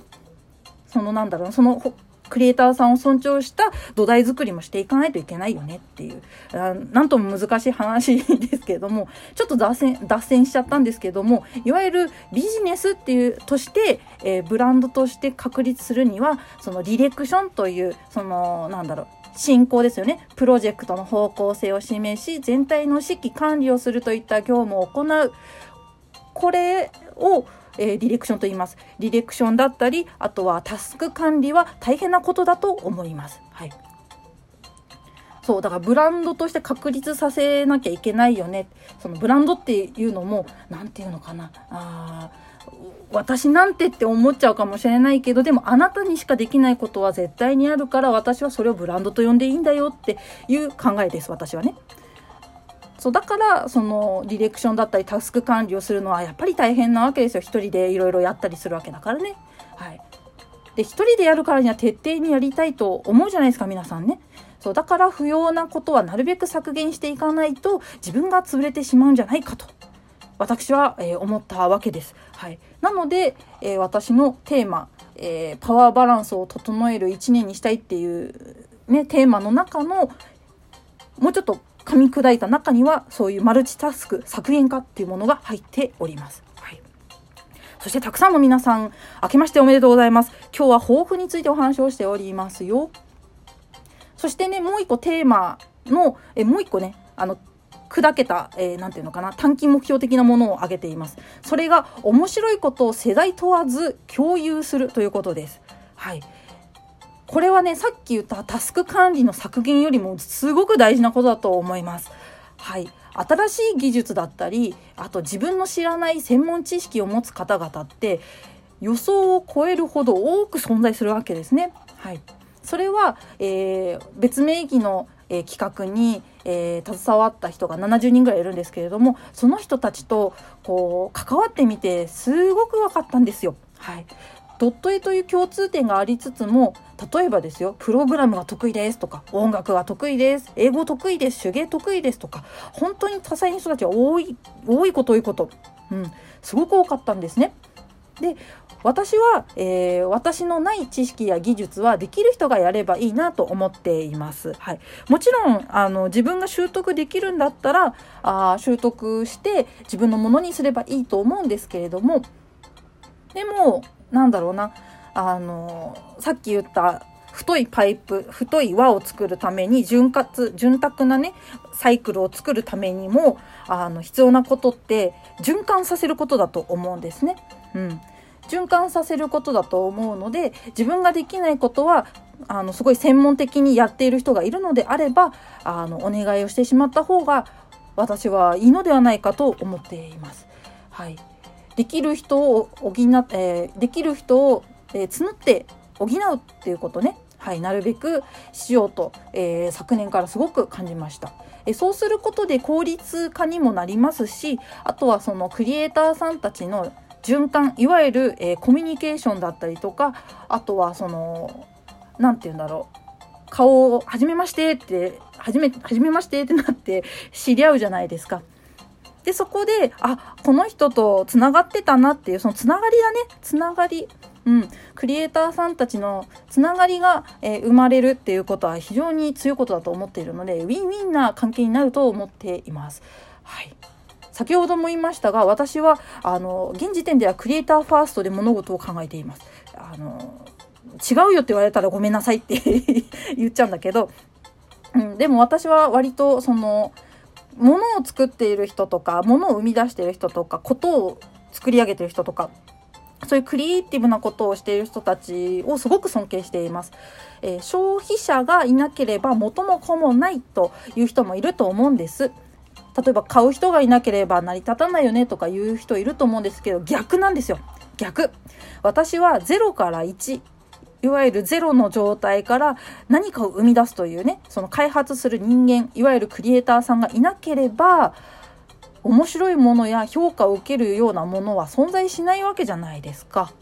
そのなんだろう、そのクリエイターさんを尊重した土台作りもしていかないといけないよねっていう、あなんとも難しい話ですけれども、(laughs) ちょっと脱線、脱線しちゃったんですけども、いわゆるビジネスっていう、として、えー、ブランドとして確立するには、そのディレクションという、その、なんだろう、進行ですよね。プロジェクトの方向性を示し、全体の指揮管理をするといった業務を行う。これを、えー、ディレクションと言います。ディレクションだったり、あとはタスク管理は大変なことだと思います。はい。そう、だからブランドとして確立させなきゃいけないよね。そのブランドっていうのも、なんていうのかな。あー私なんてって思っちゃうかもしれないけど、でもあなたにしかできないことは絶対にあるから、私はそれをブランドと呼んでいいんだよっていう考えです、私はね。そうだからそのディレクションだったりタスク管理をするのはやっぱり大変なわけですよ一人でいろいろやったりするわけだからね。はい、で一人でやるからには徹底にやりたいと思うじゃないですか皆さんね。そうだから不要なことはなるべく削減していかないと自分が潰れてしまうんじゃないかと私は、えー、思ったわけです。はい、なので、えー、私のテーマ、えー、パワーバランスを整える1年にしたいっていう、ね、テーマの中のもうちょっと噛み砕いた中にはそういうマルチタスク削減化っていうものが入っております。はい、そしてたくさんの皆さん、明けましておめでとうございます。今日は抱負についてお話をしておりますよ。そしてね、もう一個テーマの、えもう一個ね、あの、砕けた、えー、ていうのかな、短期目標的なものを挙げています。それが、面白いことを世代問わず共有するということです。はい。これはね、さっき言ったタスク管理の削減よりもすごく大事なことだと思います。はい。新しい技術だったり、あと自分の知らない専門知識を持つ方々って予想を超えるほど多く存在するわけですね。はい。それは、えー、別名義のえー、企画に、えー、携わった人が70人ぐらいいるんですけれどもその人たちとこう関わってみてすごく分かったんですよ。はい、ドット絵という共通点がありつつも例えばですよプログラムが得意ですとか音楽が得意です英語得意です手芸得意ですとか本当に多彩な人たちが多い多いこと多いこと、うん、すごく多かったんですね。で私は、えー、私のない知識や技術はできる人がやればいいなと思っています。はい、もちろんあの自分が習得できるんだったらあ習得して自分のものにすればいいと思うんですけれどもでもなんだろうなあのさっき言った太いパイプ太い輪を作るために潤滑潤沢なねサイクルを作るためにもあの必要なことって循環させることだと思うんですね。うん循環させることだと思うので自分ができないことはあのすごい専門的にやっている人がいるのであればあのお願いをしてしまった方が私はいいのではないかと思っています。はい、できる人を補、えー、できる人を、えー、募って補うっていうことね、はい、なるべくしようと、えー、昨年からすごく感じました。えそうすることで効率化にもなりますしあとはそのクリエイターさんたちの循環いわゆる、えー、コミュニケーションだったりとかあとはその何て言うんだろう顔を「はじめまして」って「はじめはじめまして」ってなって知り合うじゃないですか。でそこであこの人とつながってたなっていうそのつながりだねつながり。うん、クリエイターさんたちのつながりが、えー、生まれるっていうことは非常に強いことだと思っているのでウィンウィンな関係になると思っています。はい先ほども言いましたが私はあの現時点ではクリエイターファーストで物事を考えています。あの違うよって言われたらごめんなさいって (laughs) 言っちゃうんだけど、うん、でも私は割とその物を作っている人とか物を生み出している人とかことを作り上げている人とかそういうクリエイティブなことをしている人たちをすごく尊敬しています。えー、消費者がいなければ元も子もないという人もいると思うんです。例えば買う人がいなければ成り立たないよねとか言う人いると思うんですけど逆なんですよ逆私は0から1いわゆるゼロの状態から何かを生み出すというねその開発する人間いわゆるクリエイターさんがいなければ面白いものや評価を受けるようなものは存在しないわけじゃないですか。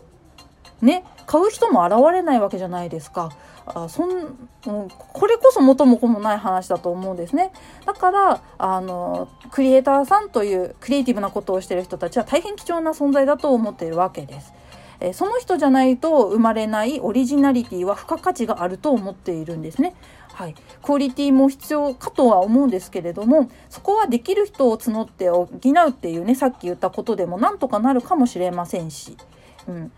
ね買う人も現れないわけじゃないですか。あそん、うん、これこそ元も子もない話だと思うんですね。だからあのクリエイターさんというクリエイティブなことをしてる人たちは大変貴重な存在だと思っているわけです。えその人じゃないと生まれないオリジナリティは付加価値があると思っているんですね。はい、クオリティも必要かとは思うんですけれどもそこはできる人を募って補うっていうねさっき言ったことでもなんとかなるかもしれませんし、うん、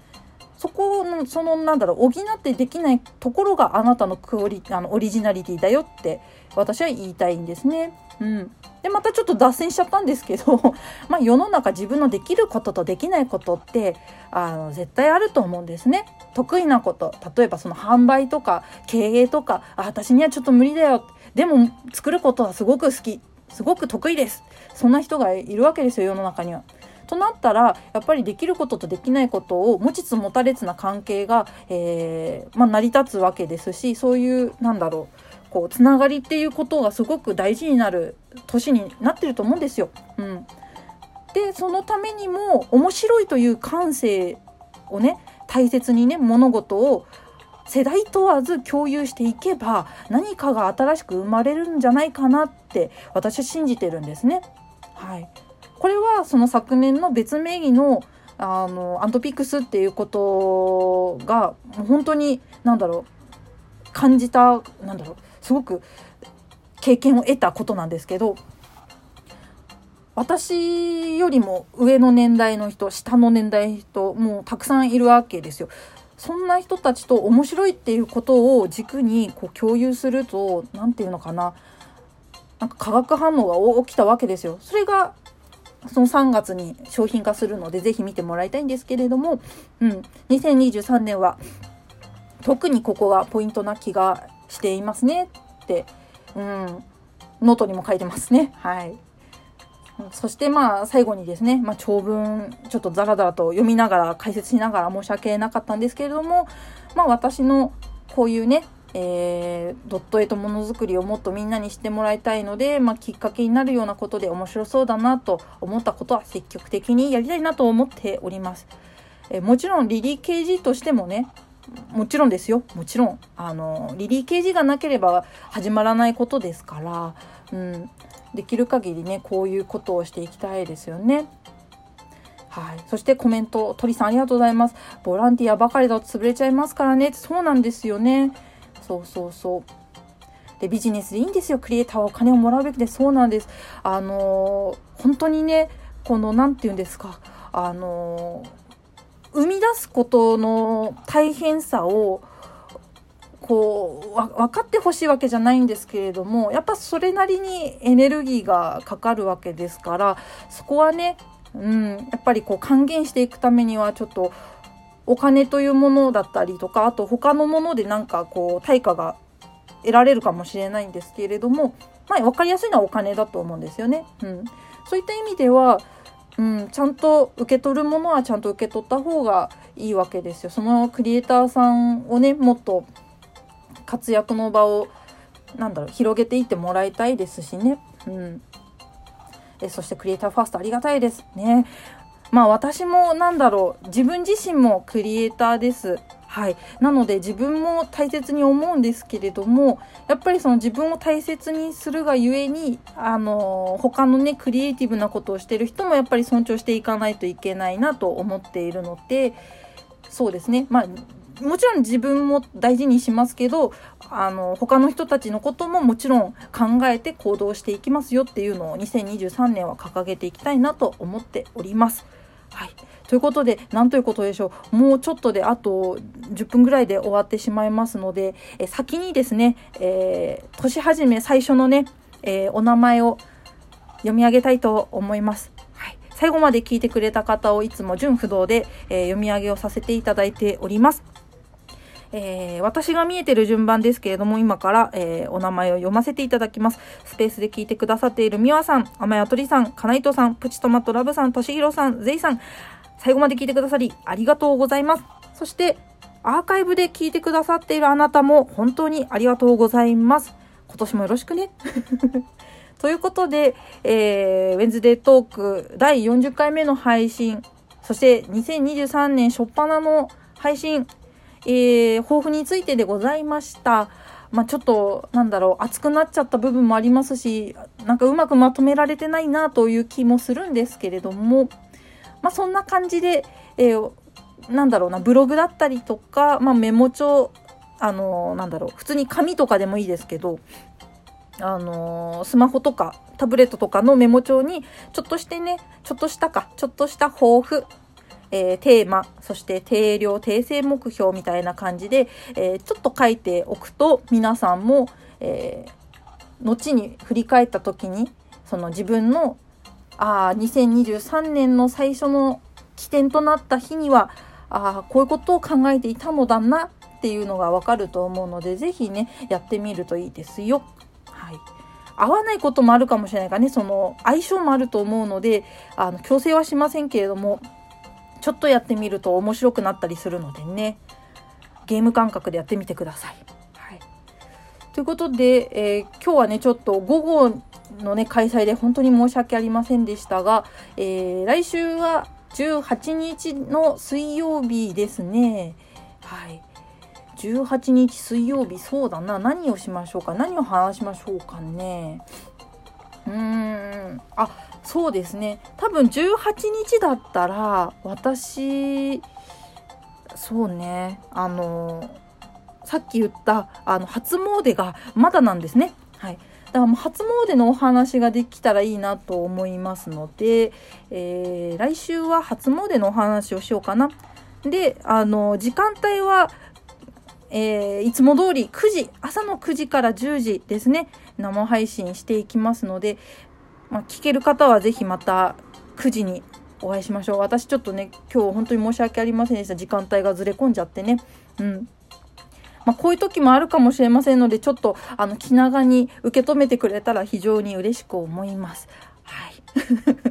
そこのそのなんだろう補ってできないところがあなたのクオリあのオリジナリティだよって私は言いたいんですね。うん、でまたちょっと脱線しちゃったんですけど (laughs) まあ世の中自分のできることとできないことってあの絶対あると思うんですね。得意なこと例えばその販売とか経営とかあ私にはちょっと無理だよでも作ることはすごく好きすごく得意ですそんな人がいるわけですよ世の中には。となったらやっぱりできることとできないことを持ちつ持たれつな関係が、えー、まあ、成り立つわけですしそういうなんだろうこうつながりっていうことがすごく大事になる年になってると思うんですよ。うん、でそのためにも面白いという感性をね大切にね物事を世代問わず共有していけば何かが新しく生まれるんじゃないかなって私は信じてるんですね。はい、これはその昨年の別名義のあのアントピクスっていうことがもう本当に何だろう感じたなんだろうすごく経験を得たことなんですけど私よりも上の年代の人下の年代の人もうたくさんいるわけですよ。そんな人たちと面白いっていうことを軸にこう共有すると何て言うのかななんか化学反応が起きたわけですよ。それがその3月に商品化するので、ぜひ見てもらいたいんですけれども、うん、2023年は、特にここがポイントな気がしていますねって、うん、ノートにも書いてますね。はい。そしてまあ最後にですね、まあ、長文ちょっとザラザラと読みながら解説しながら申し訳なかったんですけれども、まあ私のこういうね、えー、ドット絵とものづくりをもっとみんなにしてもらいたいので、まあ、きっかけになるようなことで面白そうだなと思ったことは積極的にやりたいなと思っております。えー、もちろんリリー・ケージとしてもねもちろんですよ。もちろん。あのリリー・ケージがなければ始まらないことですから、うん、できる限りねこういうことをしていきたいですよね。はい、そしてコメント鳥さんありがとうございます。ボランティアばかりだと潰れちゃいますからね。そうなんですよね。そうそうそう。でビジネスでいいんですよ。クリエイターはお金をもらうべきで。そうなんです。あのー、本当にねこの何て言うんですか。あの、生み出すことの大変さをこう分かってほしいわけじゃないんですけれどもやっぱそれなりにエネルギーがかかるわけですからそこはねうん、やっぱりこう還元していくためにはちょっとお金というものだったりとかあと他のものでなんかこう対価が得られるかもしれないんですけれども、まあ、分かりやすいのはお金だと思うんですよね。うん、そういった意味では、うん、ちゃんと受け取るものはちゃんと受け取った方がいいわけですよ。そのクリエイターさんをねもっと活躍の場をなんだろう広げていってもらいたいですしね。うんえそしてクリエイターファーストありがたいですね。まあ私もなんだろう、自分自身もクリエイターです。はい。なので自分も大切に思うんですけれども、やっぱりその自分を大切にするがゆえに、あの、他のね、クリエイティブなことをしてる人もやっぱり尊重していかないといけないなと思っているので、そうですね。まあもちろん自分も大事にしますけどあの他の人たちのことももちろん考えて行動していきますよっていうのを2023年は掲げていきたいなと思っております。はい、ということで何ということでしょうもうちょっとであと10分ぐらいで終わってしまいますのでえ先にですね、えー、年始め最初のね、えー、お名前を読み上げたいと思います。はい最後まで聞いてくれた方をいつも純不動で、えー、読み上げをさせていただいております。えー、私が見えてる順番ですけれども、今から、えー、お名前を読ませていただきます。スペースで聞いてくださっているみわさん、甘やとりさん、かなイとさん、プチトマトラブさん、としひろさん、ぜいさん、最後まで聞いてくださり、ありがとうございます。そして、アーカイブで聞いてくださっているあなたも、本当にありがとうございます。今年もよろしくね。(laughs) ということで、えー、ウェンズデートーク第40回目の配信、そして2023年初っ端の配信、えー、抱負についてでございました。まあ、ちょっと、なんだろう、熱くなっちゃった部分もありますし、なんかうまくまとめられてないなという気もするんですけれども、まあ、そんな感じで、えー、なんだろうな、ブログだったりとか、まあ、メモ帳、あのー、なんだろう、普通に紙とかでもいいですけど、あのー、スマホとかタブレットとかのメモ帳に、ちょっとしてね、ちょっとしたか、ちょっとした抱負、えー、テーマ、そして定量、訂正目標みたいな感じで、えー、ちょっと書いておくと、皆さんも、えー、後に振り返った時に、その自分の、ああ、2023年の最初の起点となった日には、ああ、こういうことを考えていたのだなっていうのがわかると思うので、ぜひね、やってみるといいですよ。はい。合わないこともあるかもしれないからね、その相性もあると思うので、あの、強制はしませんけれども、ちょっとやってみると面白くなったりするのでねゲーム感覚でやってみてください。はい、ということで、えー、今日はねちょっと午後のね開催で本当に申し訳ありませんでしたが、えー、来週は18日の水曜日ですね。はい。18日水曜日、そうだな。何をしましょうか。何を話しましょうかね。うーん。あ、そうですね。多分18日だったら私そうね。あのさっき言ったあの初詣がまだなんですね。はい。だからもう初詣のお話ができたらいいなと思いますので、えー、来週は初詣のお話をしようかな。であの時間帯はえー、いつも通り9時、朝の9時から10時ですね、生配信していきますので、まあ、聞ける方はぜひまた9時にお会いしましょう。私ちょっとね、今日本当に申し訳ありませんでした。時間帯がずれ込んじゃってね。うん。まあ、こういう時もあるかもしれませんので、ちょっと、あの、気長に受け止めてくれたら非常に嬉しく思います。はい。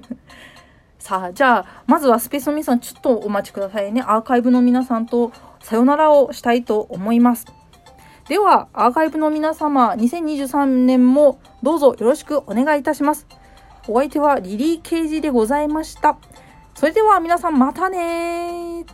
(laughs) さあ、じゃあ、まずはスペースの皆さん、ちょっとお待ちくださいね。アーカイブの皆さんとさよならをしたいと思います。では、アーカイブの皆様、2023年もどうぞよろしくお願いいたします。お相手はリリー・ケイジでございました。それでは皆さんまたね